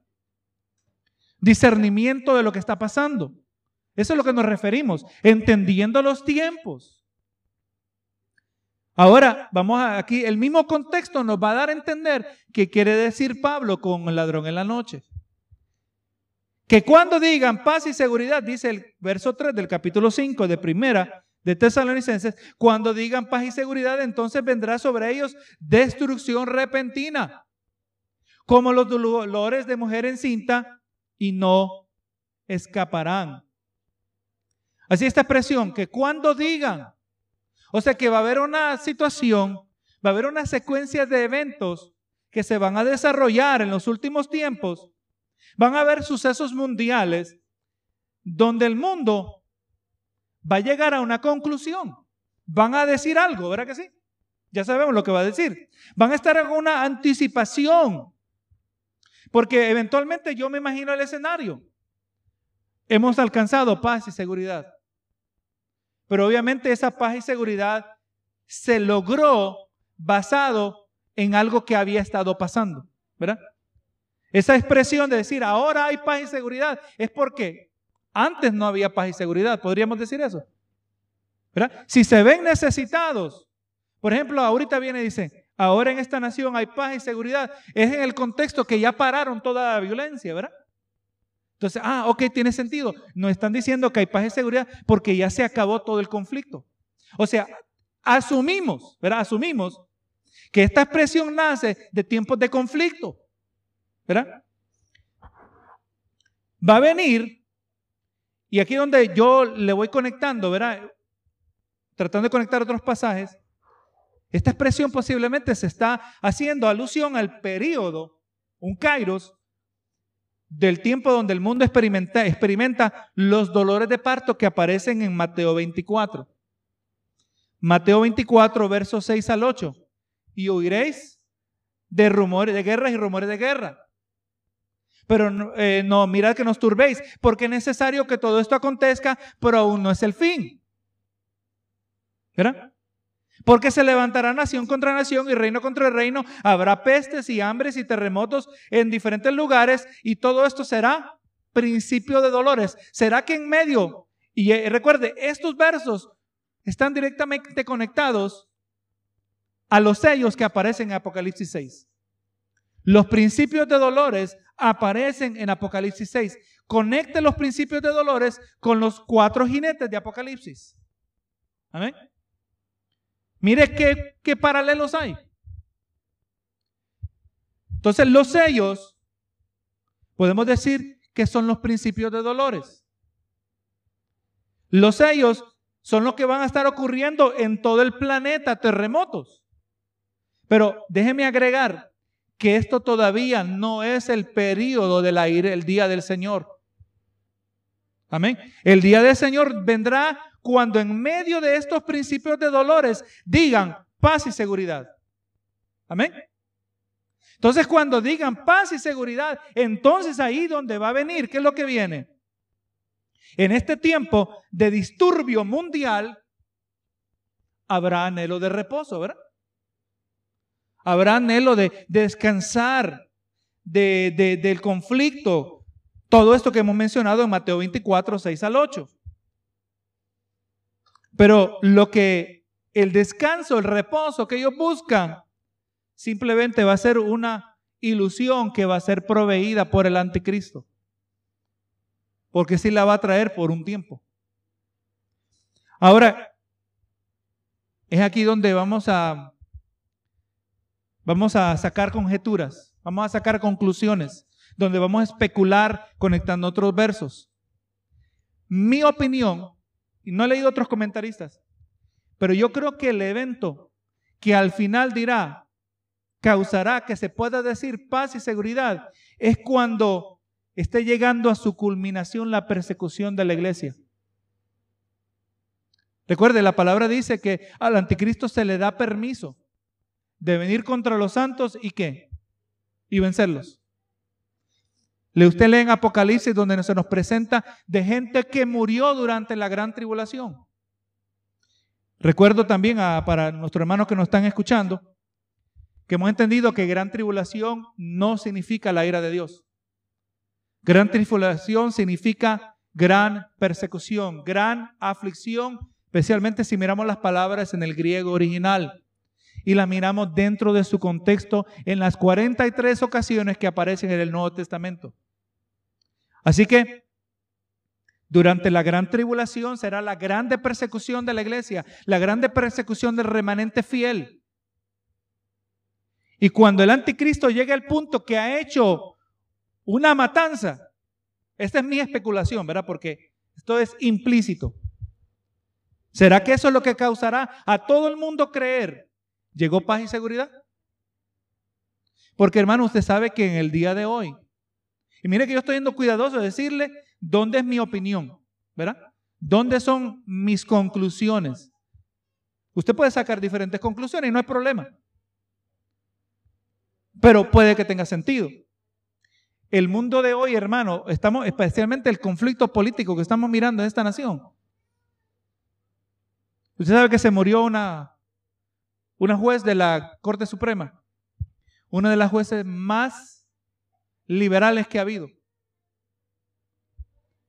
discernimiento de lo que está pasando. Eso es lo que nos referimos, entendiendo los tiempos. Ahora, vamos aquí, el mismo contexto nos va a dar a entender qué quiere decir Pablo con el ladrón en la noche. Que cuando digan paz y seguridad, dice el verso 3 del capítulo 5 de primera de Tesalonicenses, cuando digan paz y seguridad, entonces vendrá sobre ellos destrucción repentina, como los dolores de mujer encinta y no escaparán. Así esta expresión, que cuando digan, o sea que va a haber una situación, va a haber una secuencia de eventos que se van a desarrollar en los últimos tiempos, van a haber sucesos mundiales donde el mundo va a llegar a una conclusión. Van a decir algo, ¿verdad que sí? Ya sabemos lo que va a decir. Van a estar en una anticipación porque eventualmente yo me imagino el escenario. Hemos alcanzado paz y seguridad. Pero obviamente esa paz y seguridad se logró basado en algo que había estado pasando, ¿verdad? Esa expresión de decir ahora hay paz y seguridad es porque antes no había paz y seguridad, podríamos decir eso. ¿verdad? Si se ven necesitados, por ejemplo, ahorita viene y dice, ahora en esta nación hay paz y seguridad, es en el contexto que ya pararon toda la violencia, ¿verdad? Entonces, ah, ok, tiene sentido. No están diciendo que hay paz y seguridad porque ya se acabó todo el conflicto. O sea, asumimos, ¿verdad? Asumimos que esta expresión nace de tiempos de conflicto, Va a venir, y aquí donde yo le voy conectando, ¿verdad? Tratando de conectar otros pasajes, esta expresión posiblemente se está haciendo alusión al periodo, un kairos, del tiempo donde el mundo experimenta, experimenta los dolores de parto que aparecen en Mateo 24. Mateo 24, versos 6 al 8. Y oiréis de rumores de guerras y rumores de guerra. Pero eh, no, mirad que nos turbéis, porque es necesario que todo esto acontezca, pero aún no es el fin. ¿Verdad? Porque se levantará nación contra nación y reino contra reino. Habrá pestes y hambres y terremotos en diferentes lugares y todo esto será principio de dolores. ¿Será que en medio, y eh, recuerde, estos versos están directamente conectados a los sellos que aparecen en Apocalipsis 6. Los principios de dolores aparecen en Apocalipsis 6. Conecte los principios de dolores con los cuatro jinetes de Apocalipsis. Amén. Mire qué, qué paralelos hay. Entonces los sellos, podemos decir que son los principios de dolores. Los sellos son los que van a estar ocurriendo en todo el planeta, terremotos. Pero déjeme agregar que esto todavía no es el periodo del aire, el día del Señor. Amén. El día del Señor vendrá cuando en medio de estos principios de dolores digan paz y seguridad. Amén. Entonces cuando digan paz y seguridad, entonces ahí donde va a venir, ¿qué es lo que viene? En este tiempo de disturbio mundial, habrá anhelo de reposo, ¿verdad? Habrá anhelo de, descansar de, del conflicto. Todo esto que hemos mencionado en Mateo 24, 6 al 8. Pero lo que el descanso, el reposo que ellos buscan, simplemente va a ser una ilusión que va a ser proveída por el anticristo. Porque sí la va a traer por un tiempo. Ahora, es aquí donde vamos a vamos a sacar conjeturas, vamos a sacar conclusiones, donde vamos a especular conectando otros versos. Mi opinión y no he leído otros comentaristas, pero yo creo que el evento que al final dirá, causará que se pueda decir paz y seguridad, es cuando esté llegando a su culminación la persecución de la iglesia. Recuerde, la palabra dice que al anticristo se le da permiso de venir contra los santos y qué? Y vencerlos. Le usted lee en Apocalipsis donde se nos presenta de gente que murió durante la gran tribulación. Recuerdo también para nuestros hermanos que nos están escuchando que hemos entendido que gran tribulación no significa la ira de Dios. Gran tribulación significa gran persecución, gran aflicción, especialmente si miramos las palabras en el griego original y las miramos dentro de su contexto en las 43 ocasiones que aparecen en el Nuevo Testamento. Así que durante la gran tribulación será la grande persecución de la iglesia, la grande persecución del remanente fiel. Y cuando el anticristo llegue al punto que ha hecho una matanza, esta es mi especulación, ¿verdad? Porque esto es implícito. ¿Será que eso es lo que causará a todo el mundo creer? ¿Llegó paz y seguridad? Porque hermano, usted sabe que en el día de hoy y mire que yo estoy siendo cuidadoso de decirle dónde es mi opinión, ¿verdad? ¿Dónde son mis conclusiones? Usted puede sacar diferentes conclusiones y no hay problema. Pero puede que tenga sentido. El mundo de hoy, hermano, estamos especialmente el conflicto político que estamos mirando en esta nación. Usted sabe que se murió una, una juez de la Corte Suprema, una de las jueces más liberales que ha habido.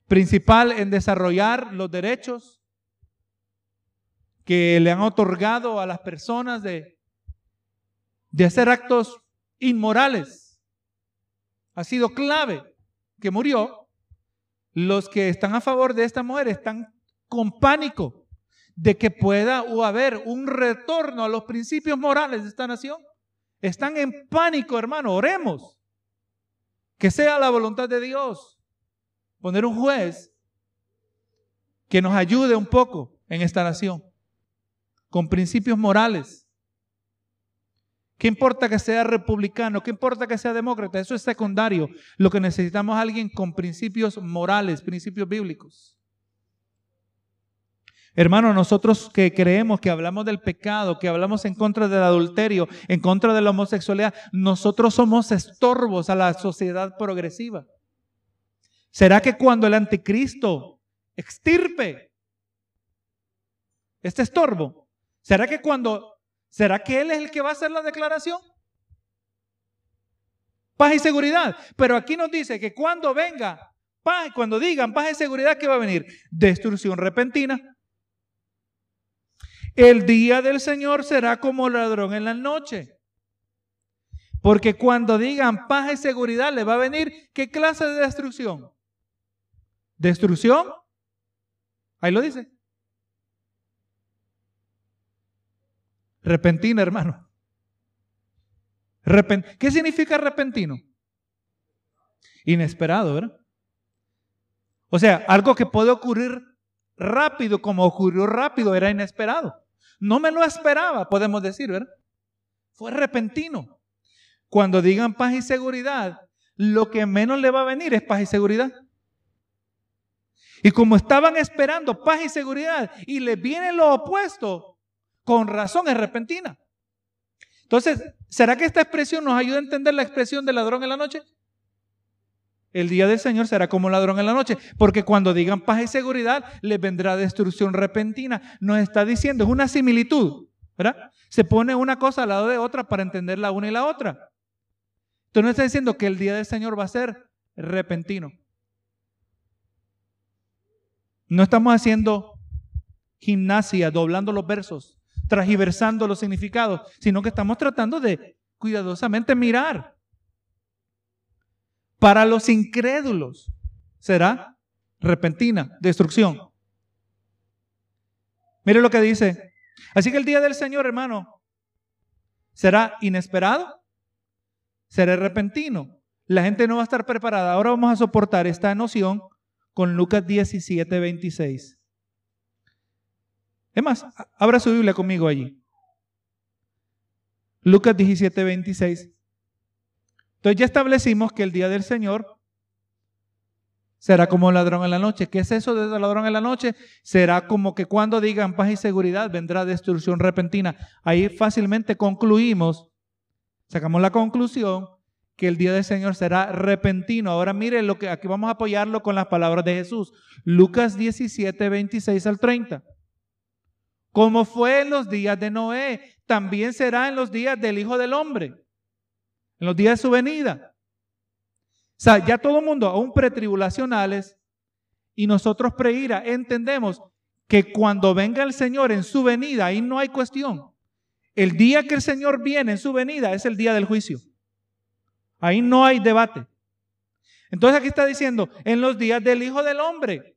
Principal en desarrollar los derechos que le han otorgado a las personas de, de hacer actos inmorales. Ha sido clave que murió, los que están a favor de esta mujer están con pánico de que pueda o haber un retorno a los principios morales de esta nación. Están en pánico, hermano. Oremos. Que sea la voluntad de Dios. Poner un juez que nos ayude un poco en esta nación. Con principios morales. ¿Qué importa que sea republicano? ¿Qué importa que sea demócrata? Eso es secundario. Lo que necesitamos es alguien con principios morales, principios bíblicos. Hermano, nosotros que creemos que hablamos del pecado, que hablamos en contra del adulterio, en contra de la homosexualidad, nosotros somos estorbos a la sociedad progresiva. ¿Será que cuando el anticristo extirpe este estorbo, será que cuando, será que él es el que va a hacer la declaración? Paz y seguridad. Pero aquí nos dice que cuando venga paz, cuando digan paz y seguridad, ¿qué va a venir? Destrucción repentina. El día del Señor será como ladrón en la noche. Porque cuando digan paz y seguridad, le va a venir qué clase de destrucción. ¿Destrucción? Ahí lo dice. Repentina, hermano. ¿Qué significa repentino? Inesperado, ¿verdad? O sea, algo que puede ocurrir rápido, como ocurrió rápido, era inesperado. No me lo esperaba, podemos decir, ¿verdad? Fue repentino. Cuando digan paz y seguridad, lo que menos le va a venir es paz y seguridad. Y como estaban esperando paz y seguridad y les viene lo opuesto, con razón es repentina. Entonces, ¿será que esta expresión nos ayuda a entender la expresión de ladrón en la noche? El día del Señor será como ladrón en la noche, porque cuando digan paz y seguridad, les vendrá destrucción repentina. Nos está diciendo, es una similitud, ¿verdad? Se pone una cosa al lado de otra para entender la una y la otra. Entonces no está diciendo que el día del Señor va a ser repentino. No estamos haciendo gimnasia, doblando los versos, transversando los significados, sino que estamos tratando de cuidadosamente mirar para los incrédulos será repentina destrucción. Mire lo que dice. Así que el día del Señor, hermano, será inesperado, será repentino. La gente no va a estar preparada. Ahora vamos a soportar esta noción con Lucas 17, 26. Es más, abra su Biblia conmigo allí. Lucas 17, 26. Entonces ya establecimos que el día del Señor será como ladrón en la noche. ¿Qué es eso de ladrón en la noche? Será como que cuando digan paz y seguridad vendrá destrucción repentina. Ahí fácilmente concluimos, sacamos la conclusión que el día del Señor será repentino. Ahora mire lo que aquí vamos a apoyarlo con las palabras de Jesús. Lucas 17, 26 al 30. Como fue en los días de Noé, también será en los días del Hijo del Hombre en los días de su venida. O sea, ya todo el mundo, aún pretribulacionales, y nosotros preira, entendemos que cuando venga el Señor en su venida, ahí no hay cuestión. El día que el Señor viene en su venida es el día del juicio. Ahí no hay debate. Entonces aquí está diciendo, en los días del Hijo del Hombre,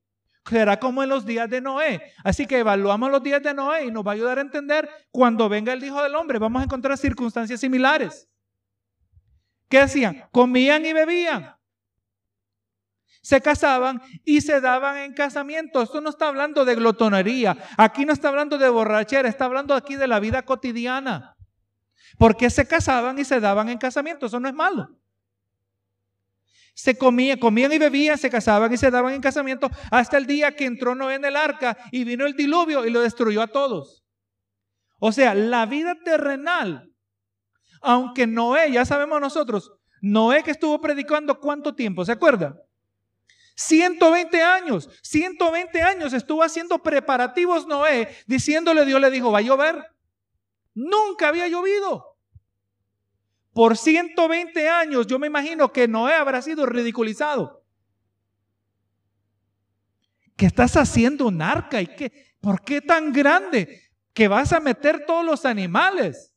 será como en los días de Noé. Así que evaluamos los días de Noé y nos va a ayudar a entender cuando venga el Hijo del Hombre, vamos a encontrar circunstancias similares. ¿Qué hacían? Comían y bebían. Se casaban y se daban en casamiento. Esto no está hablando de glotonería. Aquí no está hablando de borrachera. Está hablando aquí de la vida cotidiana. Porque se casaban y se daban en casamiento. Eso no es malo. Se comían, comían y bebían, se casaban y se daban en casamiento hasta el día que entró Noé en el arca y vino el diluvio y lo destruyó a todos. O sea, la vida terrenal aunque Noé, ya sabemos nosotros, Noé que estuvo predicando cuánto tiempo, ¿se acuerda? 120 años, 120 años estuvo haciendo preparativos Noé, diciéndole Dios le dijo, va a llover. Nunca había llovido. Por 120 años yo me imagino que Noé habrá sido ridiculizado. ¿Qué estás haciendo un arca? ¿Y qué? ¿Por qué tan grande? Que vas a meter todos los animales.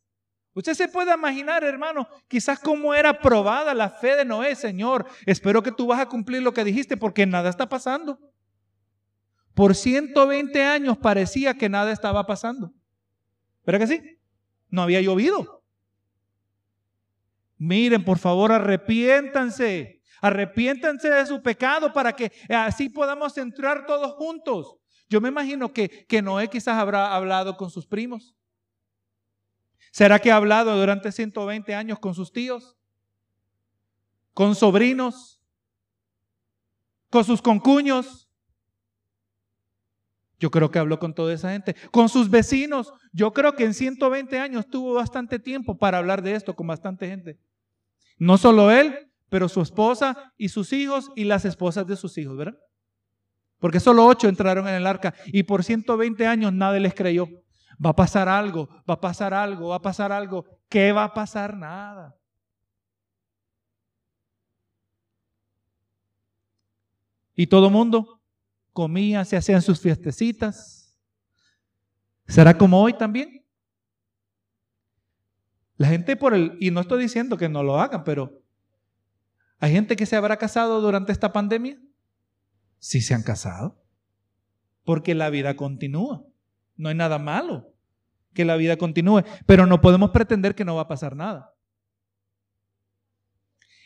Usted se puede imaginar, hermano, quizás cómo era probada la fe de Noé, Señor. Espero que tú vas a cumplir lo que dijiste porque nada está pasando. Por 120 años parecía que nada estaba pasando. ¿Verdad que sí? No había llovido. Miren, por favor, arrepiéntanse. Arrepiéntanse de su pecado para que así podamos entrar todos juntos. Yo me imagino que, que Noé quizás habrá hablado con sus primos. ¿Será que ha hablado durante 120 años con sus tíos? ¿Con sobrinos? ¿Con sus concuños? Yo creo que habló con toda esa gente. Con sus vecinos. Yo creo que en 120 años tuvo bastante tiempo para hablar de esto con bastante gente. No solo él, pero su esposa y sus hijos y las esposas de sus hijos, ¿verdad? Porque solo ocho entraron en el arca y por 120 años nadie les creyó. Va a pasar algo, va a pasar algo, va a pasar algo. ¿Qué va a pasar? Nada. Y todo mundo comía, se hacían sus fiestecitas. ¿Será como hoy también? La gente por el, y no estoy diciendo que no lo hagan, pero ¿hay gente que se habrá casado durante esta pandemia? Sí se han casado. Porque la vida continúa. No hay nada malo que la vida continúe, pero no podemos pretender que no va a pasar nada.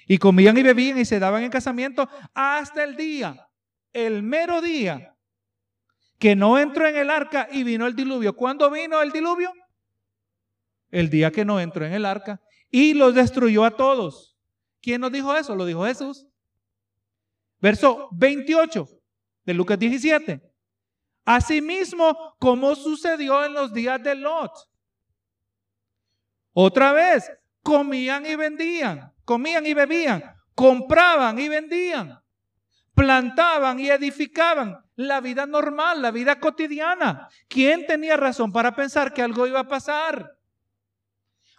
Y comían y bebían y se daban en casamiento hasta el día, el mero día, que no entró en el arca y vino el diluvio. ¿Cuándo vino el diluvio? El día que no entró en el arca y los destruyó a todos. ¿Quién nos dijo eso? Lo dijo Jesús. Verso 28 de Lucas 17. Asimismo, como sucedió en los días de Lot. Otra vez, comían y vendían, comían y bebían, compraban y vendían, plantaban y edificaban. La vida normal, la vida cotidiana. ¿Quién tenía razón para pensar que algo iba a pasar?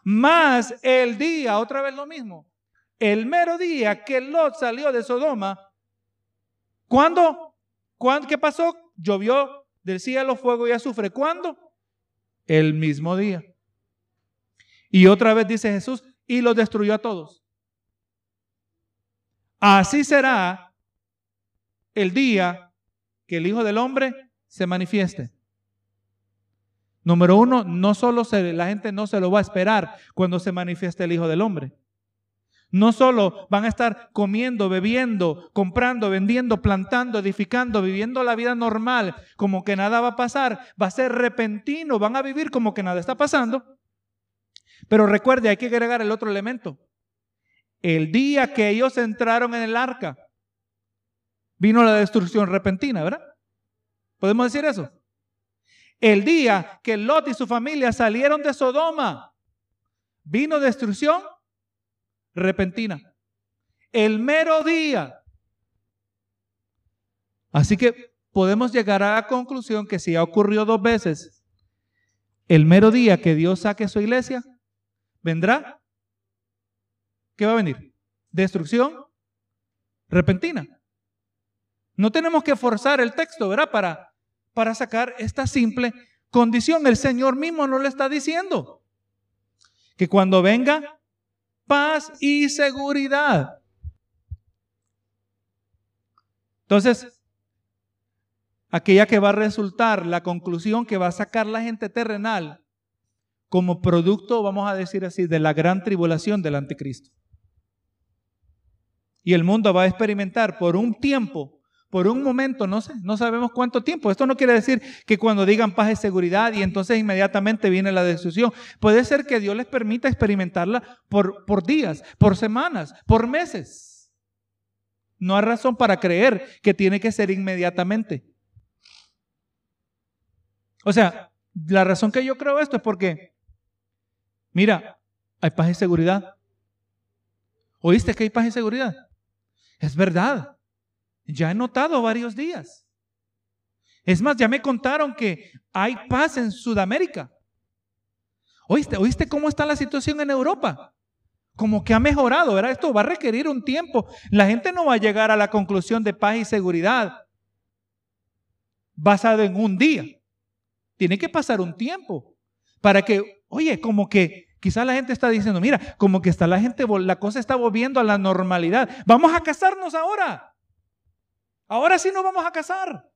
Más el día, otra vez lo mismo, el mero día que Lot salió de Sodoma, ¿cuándo? ¿Cuándo? ¿Qué pasó? Llovió del cielo fuego y azufre. ¿Cuándo? El mismo día. Y otra vez dice Jesús, y los destruyó a todos. Así será el día que el Hijo del Hombre se manifieste. Número uno, no solo se, la gente no se lo va a esperar cuando se manifieste el Hijo del Hombre. No solo van a estar comiendo, bebiendo, comprando, vendiendo, plantando, edificando, viviendo la vida normal, como que nada va a pasar, va a ser repentino, van a vivir como que nada está pasando. Pero recuerde, hay que agregar el otro elemento. El día que ellos entraron en el arca, vino la destrucción repentina, ¿verdad? ¿Podemos decir eso? El día que Lot y su familia salieron de Sodoma, vino destrucción repentina. El mero día. Así que podemos llegar a la conclusión que si ya ocurrió dos veces, el mero día que Dios saque su iglesia, vendrá. ¿Qué va a venir? Destrucción repentina. No tenemos que forzar el texto, ¿verdad? Para, para sacar esta simple condición. El Señor mismo no le está diciendo que cuando venga paz y seguridad. Entonces, aquella que va a resultar, la conclusión que va a sacar la gente terrenal como producto, vamos a decir así, de la gran tribulación del anticristo. Y el mundo va a experimentar por un tiempo por un momento, no sé, no sabemos cuánto tiempo. Esto no quiere decir que cuando digan paz y seguridad y entonces inmediatamente viene la destrucción. Puede ser que Dios les permita experimentarla por, por días, por semanas, por meses. No hay razón para creer que tiene que ser inmediatamente. O sea, la razón que yo creo esto es porque, mira, hay paz y seguridad. ¿Oíste que hay paz y seguridad? Es verdad. Ya he notado varios días. Es más, ya me contaron que hay paz en Sudamérica. ¿Oíste, ¿Oíste cómo está la situación en Europa? Como que ha mejorado, ¿verdad? Esto va a requerir un tiempo. La gente no va a llegar a la conclusión de paz y seguridad basado en un día. Tiene que pasar un tiempo para que, oye, como que, Quizás la gente está diciendo, mira, como que está la gente, la cosa está volviendo a la normalidad. Vamos a casarnos ahora. Ahora sí nos vamos a casar.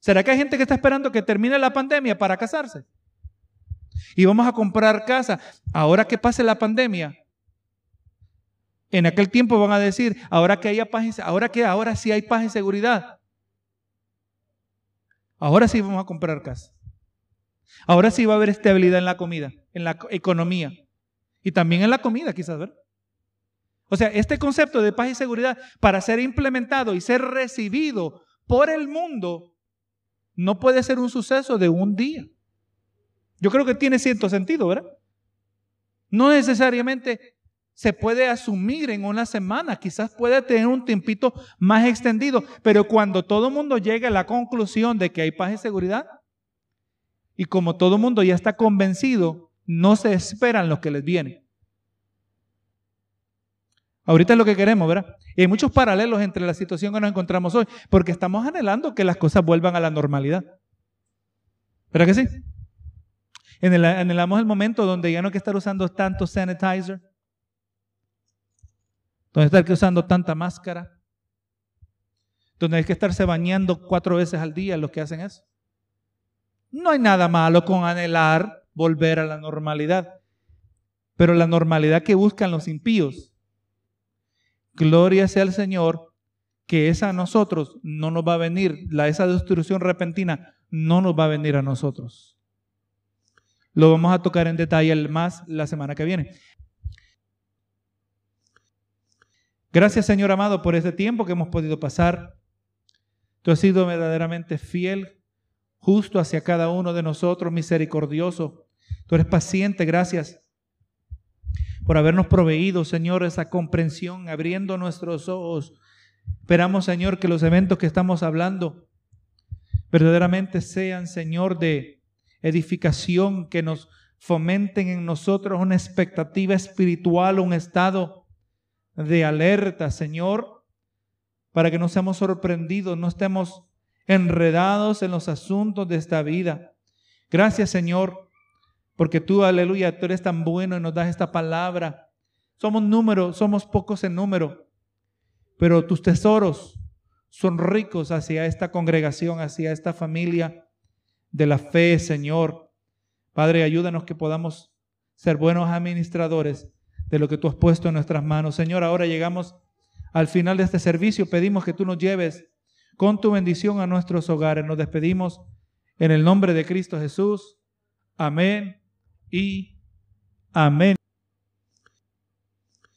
¿Será que hay gente que está esperando que termine la pandemia para casarse? Y vamos a comprar casa. Ahora que pase la pandemia, en aquel tiempo van a decir, ahora que haya paz, ahora que ahora sí hay paz y seguridad. Ahora sí vamos a comprar casa. Ahora sí va a haber estabilidad en la comida, en la economía y también en la comida, quizás, ¿verdad? O sea, este concepto de paz y seguridad para ser implementado y ser recibido por el mundo no puede ser un suceso de un día. Yo creo que tiene cierto sentido, ¿verdad? No necesariamente se puede asumir en una semana, quizás puede tener un tiempito más extendido, pero cuando todo el mundo llegue a la conclusión de que hay paz y seguridad, y como todo el mundo ya está convencido, no se esperan lo que les viene. Ahorita es lo que queremos, ¿verdad? Y hay muchos paralelos entre la situación que nos encontramos hoy, porque estamos anhelando que las cosas vuelvan a la normalidad. ¿Verdad que sí? Anhelamos el momento donde ya no hay que estar usando tanto sanitizer, donde hay que estar usando tanta máscara, donde hay que estarse bañando cuatro veces al día los que hacen eso. No hay nada malo con anhelar volver a la normalidad, pero la normalidad que buscan los impíos, gloria sea al Señor, que esa a nosotros no nos va a venir, la, esa destrucción repentina no nos va a venir a nosotros. Lo vamos a tocar en detalle más la semana que viene. Gracias Señor amado por este tiempo que hemos podido pasar. Tú has sido verdaderamente fiel justo hacia cada uno de nosotros, misericordioso. Tú eres paciente, gracias por habernos proveído, Señor, esa comprensión, abriendo nuestros ojos. Esperamos, Señor, que los eventos que estamos hablando verdaderamente sean, Señor, de edificación, que nos fomenten en nosotros una expectativa espiritual, un estado de alerta, Señor, para que no seamos sorprendidos, no estemos enredados en los asuntos de esta vida. Gracias Señor, porque tú, aleluya, tú eres tan bueno y nos das esta palabra. Somos números, somos pocos en número, pero tus tesoros son ricos hacia esta congregación, hacia esta familia de la fe, Señor. Padre, ayúdanos que podamos ser buenos administradores de lo que tú has puesto en nuestras manos. Señor, ahora llegamos al final de este servicio. Pedimos que tú nos lleves con tu bendición a nuestros hogares. Nos despedimos en el nombre de Cristo Jesús. Amén y amén.